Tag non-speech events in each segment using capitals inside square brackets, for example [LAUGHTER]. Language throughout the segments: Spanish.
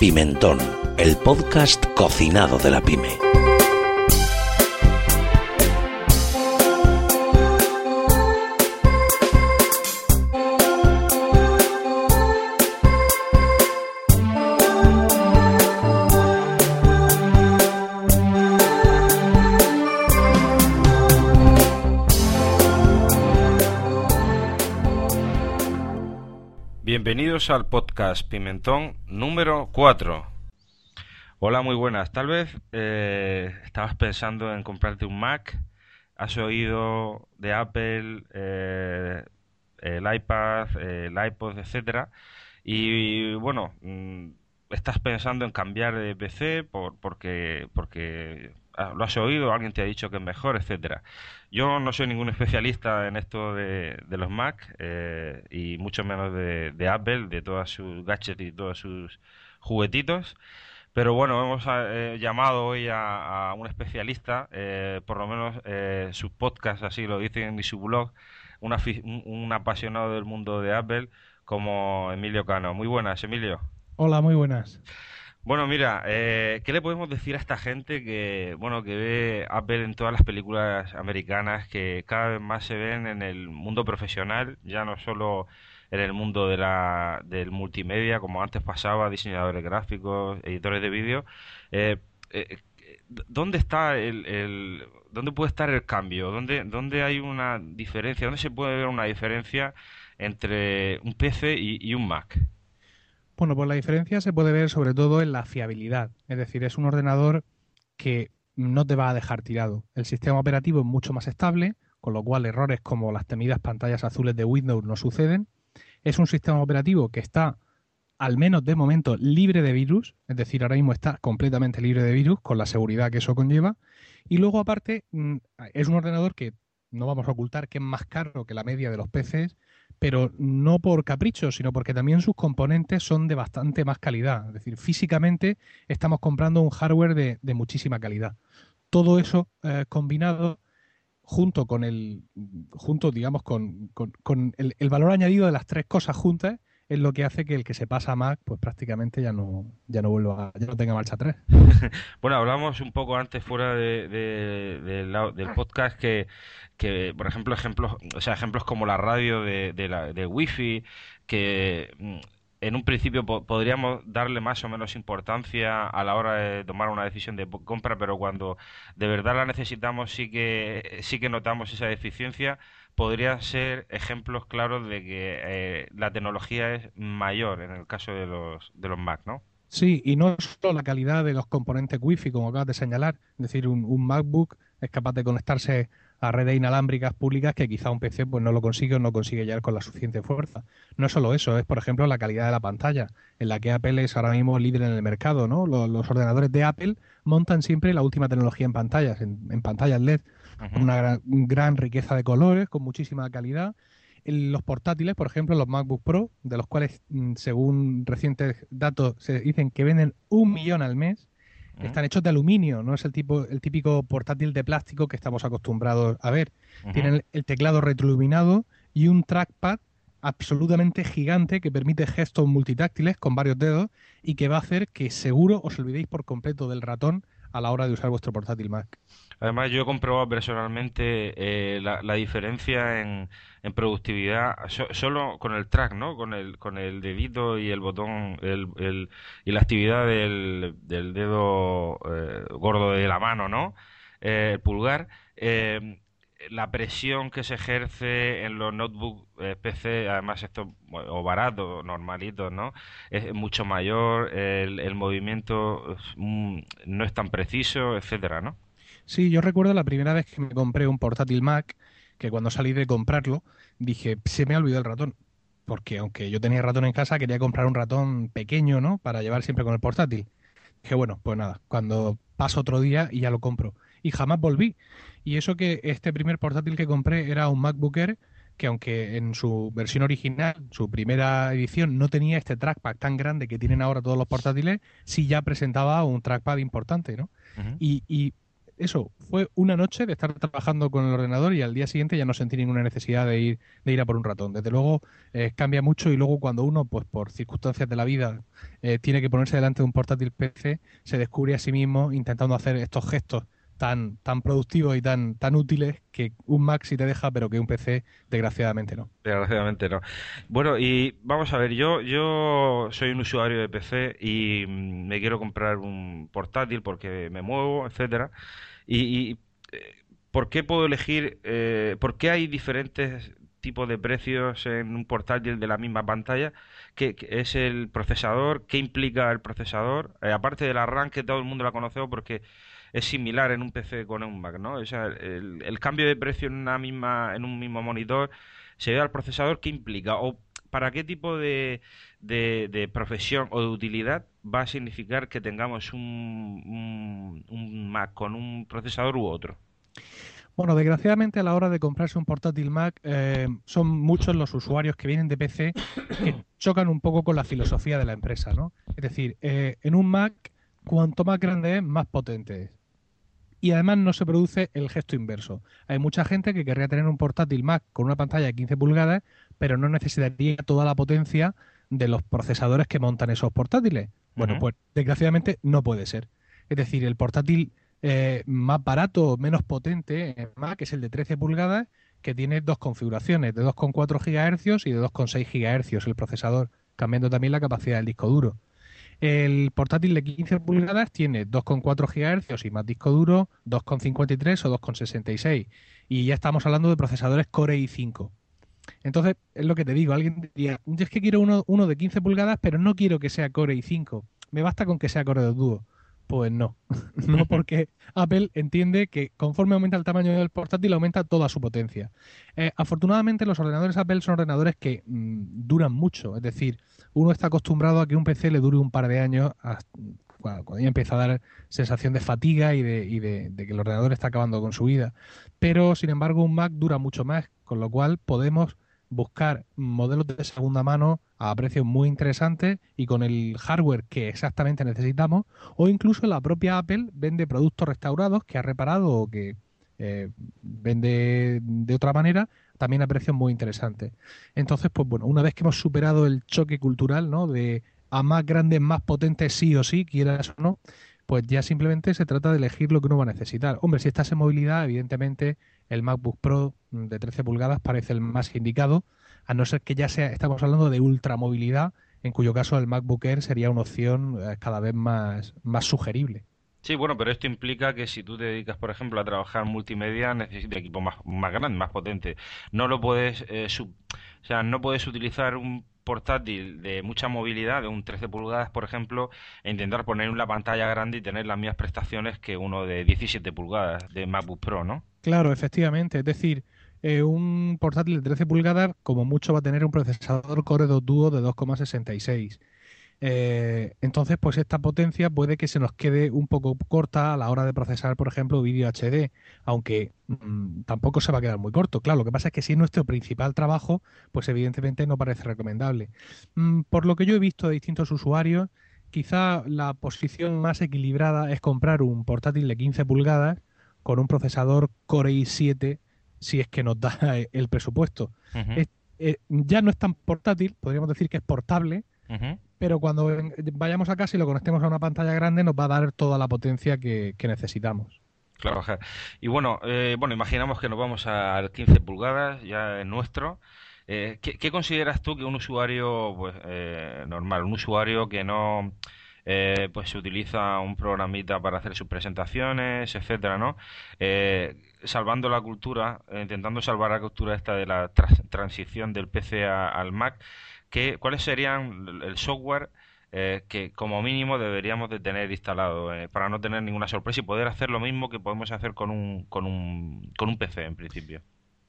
Pimentón, el podcast cocinado de la pyme. Bienvenidos al podcast Pimentón número 4. Hola, muy buenas. Tal vez eh, estabas pensando en comprarte un Mac, has oído de Apple, eh, el iPad, el iPod, etcétera, y bueno, mm, estás pensando en cambiar de PC por, porque, porque ah, lo has oído, alguien te ha dicho que es mejor, etcétera. Yo no soy ningún especialista en esto de, los Mac eh, y mucho menos de, de Apple, de todas sus gadgets y todos sus juguetitos. Pero bueno, hemos eh, llamado hoy a, un especialista, eh, por lo menos eh, sus podcasts así lo dicen y su blog, un- un apasionado del mundo de Apple como Emilio Cano. Muy buenas, Emilio. Hola, muy buenas. Bueno, mira, eh, ¿qué le podemos decir a esta gente que, bueno, que ve Apple en todas las películas americanas, que cada vez más se ven en el mundo profesional, ya no solo en el mundo de la, del multimedia, como antes pasaba, diseñadores gráficos, editores de vídeo? Eh, eh, ¿dónde está el, dónde puede estar el cambio? ¿Dónde, dónde hay una diferencia? ¿Dónde se puede ver una diferencia entre un PC y un Mac? Bueno, pues la diferencia se puede ver sobre todo en la fiabilidad. Es decir, es un ordenador que no te va a dejar tirado. El sistema operativo es mucho más estable, con lo cual errores como las temidas pantallas azules de Windows no suceden. Es un sistema operativo que está, al menos de momento, libre de virus. Es decir, ahora mismo está completamente libre de virus, con la seguridad que eso conlleva. Y luego, aparte, mm, es un ordenador que no vamos a ocultar que es más caro que la media de los PCs, pero no por capricho, sino porque también sus componentes son de bastante más calidad. Es decir, físicamente estamos comprando un hardware de, muchísima calidad. Todo eso eh, combinado junto con el, junto, digamos, con, el valor añadido de las tres cosas juntas, es lo que hace que el que se pasa a Mac, pues prácticamente ya no, ya no vuelva, a- ya no tenga marcha atrás. [LAUGHS] Bueno, hablamos un poco antes fuera de, de- del del podcast que, que, por ejemplo, ejemplos, o sea, ejemplos como la radio de, de la, de Wi-Fi, que mm, en un principio po- podríamos darle más o menos importancia a la hora de tomar una decisión de compra, pero cuando de verdad la necesitamos sí que sí que notamos esa deficiencia. Podrían ser ejemplos claros de que eh, la tecnología es mayor en el caso de los de los Mac, ¿no? Sí, y no solo la calidad de los componentes Wi-Fi, como acabas de señalar, es decir, un, un MacBook es capaz de conectarse a redes inalámbricas públicas que quizá un PC pues no lo consigue o no consigue llegar con la suficiente fuerza. No es solo eso, es por ejemplo la calidad de la pantalla, en la que Apple es ahora mismo líder en el mercado, ¿no? Los, ordenadores de Apple montan siempre la última tecnología en pantallas, en, en pantallas LED, Ujú. con una gran, gran riqueza de colores, con muchísima calidad. Los portátiles, por ejemplo, los MacBook Pro, de los cuales, mm, según recientes datos, se dicen que venden un millón al mes, están hechos de aluminio, no es el tipo, el típico portátil de plástico que estamos acostumbrados a ver. Tienen el, el teclado retroiluminado y un trackpad absolutamente gigante que permite gestos multitáctiles con varios dedos y que va a hacer que seguro os olvidéis por completo del ratón a la hora de usar vuestro portátil Mac. Además, yo he comprobado personalmente eh, la, diferencia en, en productividad so- solo con el track, ¿no? Con el, con el dedito y el botón el, el- y la actividad del, del dedo eh, gordo de la mano, ¿no? Eh, el pulgar. La presión que se ejerce en los notebooks PC, además esto o baratos, normalitos, ¿no? Es mucho mayor, el, el movimiento mm, no es tan preciso, etcétera, ¿no? Sí, yo recuerdo la primera vez que me compré un portátil Mac, que cuando salí de comprarlo dije, se me ha olvidado el ratón. Porque aunque yo tenía ratón en casa, quería comprar un ratón pequeño, ¿no? Para llevar siempre con el portátil. Dije, bueno, pues nada, cuando paso otro día y ya lo compro. Y jamás volví. Y eso que este primer portátil que compré era un MacBook Air que aunque en su versión original, su primera edición, no tenía este trackpad tan grande que tienen ahora todos los portátiles, sí ya presentaba un trackpad importante, ¿no? y, y, eso, fue una noche de estar trabajando con el ordenador y al día siguiente ya no sentí ninguna necesidad de ir, de ir a por un ratón. Desde luego eh, cambia mucho y luego cuando uno, pues por circunstancias de la vida, eh, tiene que ponerse delante de un portátil PC, se descubre a sí mismo intentando hacer estos gestos tan, tan productivos y tan, tan útiles que un Mac sí te deja, pero que un PC desgraciadamente no. Desgraciadamente no. Bueno, y vamos a ver, yo, yo soy un usuario de PC y mm, me quiero comprar un portátil porque me muevo, etcétera. Y, eh, ¿por qué puedo elegir, eh, por qué hay diferentes tipos de precios en un portátil de la misma pantalla? ¿Qué, es el procesador? ¿Qué implica el procesador? Eh, aparte de la RAM, que todo el mundo la conoce porque es similar en un PC con un Mac, ¿no? O sea, el, cambio de precio en una misma, en un mismo monitor se debe al procesador, ¿qué implica? O para qué tipo de, profesión o de utilidad va a significar que tengamos un, un, Mac con un procesador u otro. Bueno, desgraciadamente a la hora de comprarse un portátil Mac eh, son muchos los usuarios que vienen de PC que chocan un poco con la filosofía de la empresa, ¿no? Es decir, eh, en un Mac cuanto más grande es, más potente es y además no se produce el gesto inverso. Hay mucha gente que querría tener un portátil Mac con una pantalla de 15 pulgadas, pero no necesitaría toda la potencia de los procesadores que montan esos portátiles. Bueno, pues desgraciadamente no puede ser. Es decir, el portátil eh, más barato, menos potente en Mac es el de 13 pulgadas, que tiene dos configuraciones, de 2,4 GHz y de 2,6 GHz el procesador, cambiando también la capacidad del disco duro. El portátil de 15 pulgadas tiene 2,4 GHz y más disco duro, 2,53 o 2,66. Y ya estamos hablando de procesadores Core i5. Entonces, es lo que te digo, alguien diría, es que quiero uno, uno de 15 pulgadas, pero no quiero que sea Core i5. Me basta con que sea Core 2 Duo. Pues no, [LAUGHS] no porque Apple entiende que conforme aumenta el tamaño del portátil aumenta toda su potencia. Eh, afortunadamente los ordenadores Apple son ordenadores que mm, duran mucho, es decir, uno está acostumbrado a que un PC le dure un par de años cuando ya empieza a dar sensación de fatiga y, de, que el ordenador está acabando con su vida. Pero, sin embargo, un Mac dura mucho más, con lo cual podemos buscar modelos de segunda mano a precios muy interesantes y con el hardware que exactamente necesitamos, o incluso la propia Apple vende productos restaurados que ha reparado o que eh, vende de otra manera también a precios muy interesantes. Entonces, pues bueno, una vez que hemos superado el choque cultural, ¿no? De a más grandes, más potentes sí o sí, quieras o no, pues ya simplemente se trata de elegir lo que uno va a necesitar. Hombre, si estás en movilidad, evidentemente el MacBook Pro de 13 pulgadas parece el más indicado, a no ser que ya sea, estamos hablando de ultramovilidad, en cuyo caso el MacBook Air sería una opción eh, cada vez más, más sugerible. Sí, bueno, pero esto implica que si tú te dedicas, por ejemplo, a trabajar multimedia, necesitas equipo más, más grande, más potente. No lo puedes, eh, o sea, no puedes utilizar un portátil de mucha movilidad, de un 13 pulgadas, por ejemplo, e intentar poner una pantalla grande y tener las mismas prestaciones que uno de 17 pulgadas de MacBook Pro, ¿no? Claro, efectivamente. Es decir, eh, un portátil de 13 pulgadas, como mucho, va a tener un procesador Core 2 Duo de 2,66 eh, entonces, pues esta potencia puede que se nos quede un poco corta a la hora de procesar, por ejemplo, vídeo HD, aunque mm, tampoco se va a quedar muy corto. Claro, lo que pasa es que si es nuestro principal trabajo, pues evidentemente no parece recomendable. Mm, por lo que yo he visto de distintos usuarios, quizá la posición más equilibrada es comprar un portátil de 15 pulgadas con un procesador Core i7 si es que nos da [LAUGHS] el presupuesto. Eh, ya no es tan portátil, podríamos decir que es portable, pero cuando vayamos a casa y lo conectemos a una pantalla grande nos va a dar toda la potencia que, necesitamos. Claro, y bueno, eh, bueno, imaginamos que nos vamos a 15 pulgadas, ya es nuestro. Eh, ¿qué, consideras tú que un usuario pues, eh, normal, un usuario que no pues se utiliza un programita para hacer sus presentaciones, etcétera, ¿no? salvando la cultura, intentando salvar la cultura esta de la transición del PC al Mac, ¿cuáles serían el software eh, que como mínimo deberíamos de tener instalado eh, para no tener ninguna sorpresa y poder hacer lo mismo que podemos hacer con un, con un, con un PC en principio?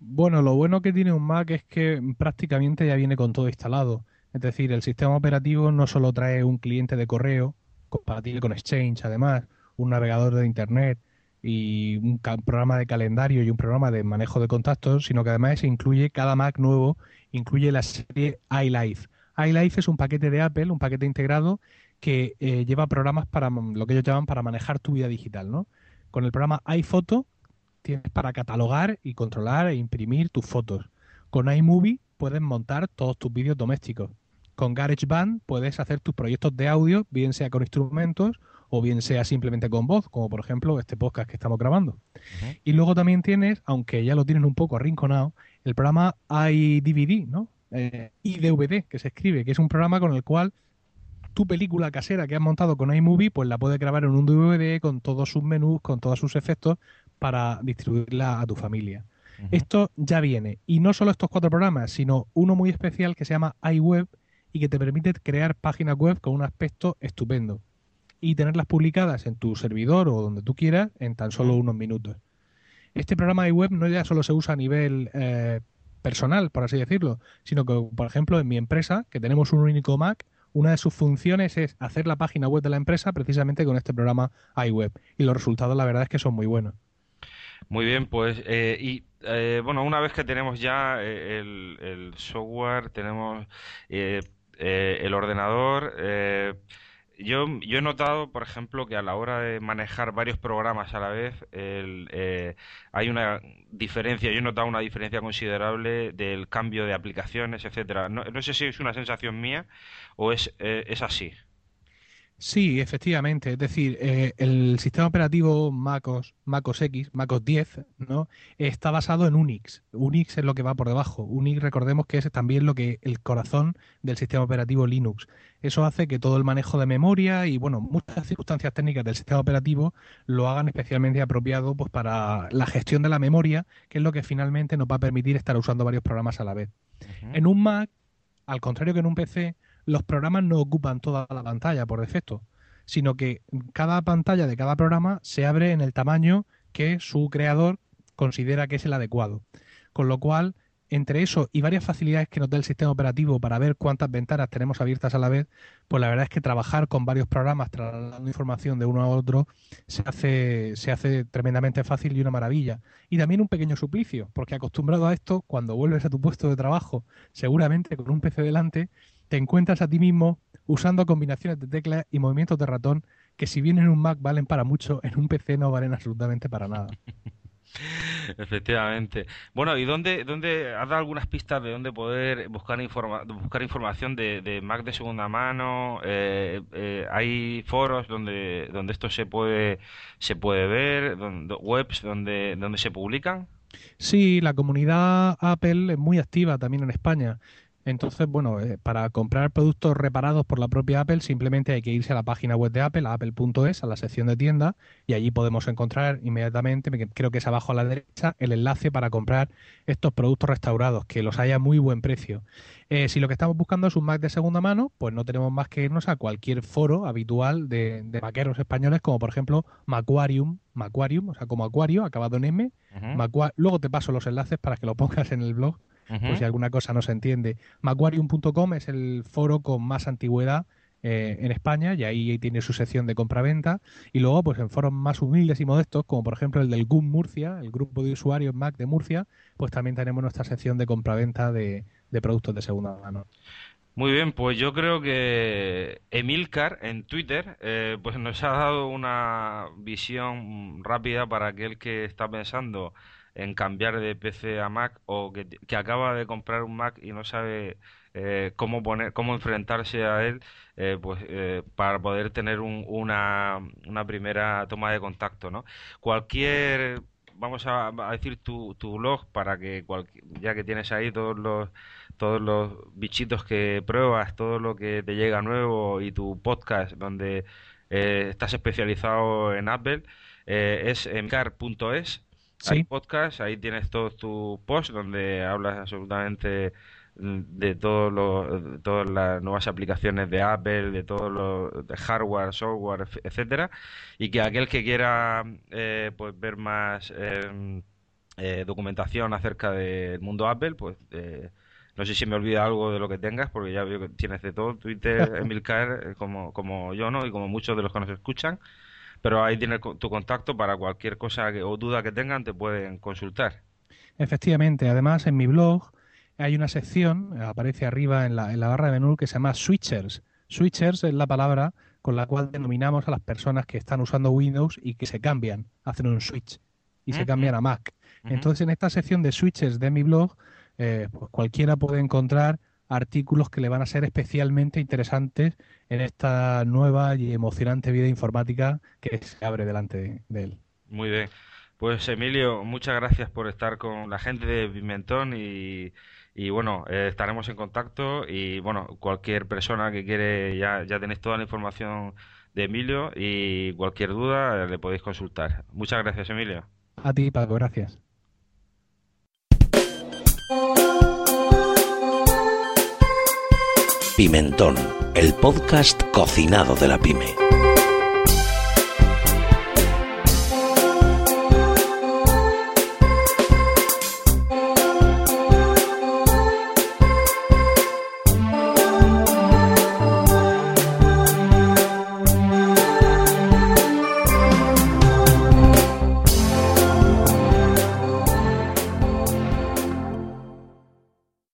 Bueno, lo bueno que tiene un Mac es que prácticamente ya viene con todo instalado. Es decir, el sistema operativo no solo trae un cliente de correo compatible con Exchange, además, un navegador de Internet y un programa de calendario y un programa de manejo de contactos, sino que además incluye cada Mac nuevo, incluye la serie iLife. iLife es un paquete de Apple, un paquete integrado que eh, lleva programas para lo que ellos llaman para manejar tu vida digital, ¿no? Con el programa iPhoto tienes para catalogar y controlar e imprimir tus fotos. Con iMovie puedes montar todos tus vídeos domésticos. Con GarageBand puedes hacer tus proyectos de audio, bien sea con instrumentos o bien sea simplemente con voz, como por ejemplo este podcast que estamos grabando. Y luego también tienes, aunque ya lo tienen un poco arrinconado, el programa iDVD, ¿no? Eh, iDVD, que se escribe, que es un programa con el cual tu película casera que has montado con iMovie, pues la puedes grabar en un DVD con todos sus menús, con todos sus efectos, para distribuirla a tu familia. Esto ya viene. Y no solo estos cuatro programas, sino uno muy especial que se llama iWeb y que te permite crear páginas web con un aspecto estupendo y tenerlas publicadas en tu servidor o donde tú quieras en tan solo unos minutos. Este programa iWeb no ya solo se usa a nivel eh, personal, por así decirlo, sino que, por ejemplo, en mi empresa, que tenemos un único Mac, una de sus funciones es hacer la página web de la empresa precisamente con este programa iWeb. Y los resultados, la verdad, es que son muy buenos. Muy bien, pues, eh, y eh, bueno, una vez que tenemos ya el, software, tenemos el ordenador, yo, yo he notado, por ejemplo, que a la hora de manejar varios programas a la vez, hay una diferencia, yo he notado una diferencia considerable del cambio de aplicaciones, etcétera. No, sé si es una sensación mía o es, es así. Sí, efectivamente. Es decir, eh, el sistema operativo MacOS, MacOS X, MacOS 10, ¿no? Está basado en Unix. Unix es lo que va por debajo. Unix, recordemos que es también lo que el corazón del sistema operativo Linux. Eso hace que todo el manejo de memoria y, bueno, muchas circunstancias técnicas del sistema operativo lo hagan especialmente apropiado pues, para la gestión de la memoria, que es lo que finalmente nos va a permitir estar usando varios programas a la vez. En un Mac, al contrario que en un PC, los programas no ocupan toda la pantalla por defecto, sino que cada pantalla de cada programa se abre en el tamaño que su creador considera que es el adecuado. Con lo cual, entre eso y varias facilidades que nos da el sistema operativo para ver cuántas ventanas tenemos abiertas a la vez, pues la verdad es que trabajar con varios programas trasladando información de uno a otro se hace, se hace tremendamente fácil y una maravilla. Y también un pequeño suplicio, porque acostumbrado a esto, cuando vuelves a tu puesto de trabajo, seguramente con un PC delante, te encuentras a ti mismo usando combinaciones de teclas y movimientos de ratón que si bien en un Mac valen para mucho, en un PC no valen absolutamente para nada. [LAUGHS] Efectivamente. Bueno, ¿y dónde, dónde has dado algunas pistas de dónde poder buscar, informa buscar información de, Mac de segunda mano? Eh, eh, ¿Hay foros donde, donde esto se puede, se puede ver? ¿Webs donde, donde se publican? Sí, la comunidad Apple es muy activa también en España. Entonces, bueno, eh, para comprar productos reparados por la propia Apple simplemente hay que irse a la página web de Apple, a apple.es, a la sección de tienda, y allí podemos encontrar inmediatamente, creo que es abajo a la derecha, el enlace para comprar estos productos restaurados, que los haya a muy buen precio. Eh, si lo que estamos buscando es un Mac de segunda mano, pues no tenemos más que irnos a cualquier foro habitual de, de maqueros españoles, como por ejemplo Macuarium, Macuarium, o sea, como acuario, acabado en M. Luego te paso los enlaces para que lo [LAUGHS] pongas en el blog por si alguna cosa no se entiende. Macquarium.com es el foro con más antigüedad eh, en España y ahí tiene su sección de compra-venta. Y luego, pues en foros más humildes y modestos, como por ejemplo el del GUM Murcia, el grupo de usuarios Mac de Murcia, pues también tenemos nuestra sección de compra-venta de, productos de segunda mano. Muy bien, pues yo creo que Emilcar en Twitter eh, pues nos ha dado una visión rápida para aquel que está pensando en cambiar de PC a Mac o que, acaba de comprar un Mac y no sabe eh, cómo poner cómo enfrentarse a él eh, pues eh, para poder tener una, una primera toma de contacto no cualquier vamos a, decir tu, tu blog para que ya que tienes ahí todos los todos los bichitos que pruebas todo lo que te llega nuevo y tu podcast donde estás especializado en Apple es emcar.es hay podcast, ahí tienes todos tus posts donde hablas absolutamente de todo todas las nuevas aplicaciones de Apple, de todo lo de hardware, software, etcétera, y que aquel que quiera eh, pues ver más eh, eh, documentación acerca del mundo Apple, pues eh, no sé si me olvida algo de lo que tengas, porque ya veo que tienes de todo, Twitter, [LAUGHS] Emilcar, como, como yo, ¿no? Y como muchos de los que nos escuchan. Pero ahí tienes tu contacto para cualquier cosa que, o duda que tengan, te pueden consultar. Efectivamente, además en mi blog hay una sección, aparece arriba en la, en la barra de menú, que se llama Switchers. Switchers es la palabra con la cual denominamos a las personas que están usando Windows y que se cambian, hacen un switch y se cambian a Mac. Entonces, en esta sección de switches de mi blog, eh, pues cualquiera puede encontrar artículos que le van a ser especialmente interesantes en esta nueva y emocionante vida informática que se abre delante de él. Muy bien. Pues Emilio, muchas gracias por estar con la gente de Pimentón y, y bueno, eh, estaremos en contacto y bueno, cualquier persona que quiere, ya, ya tenéis toda la información de Emilio y cualquier duda le podéis consultar. Muchas gracias Emilio. A ti, Paco, gracias. Pimentón, el podcast cocinado de la pyme.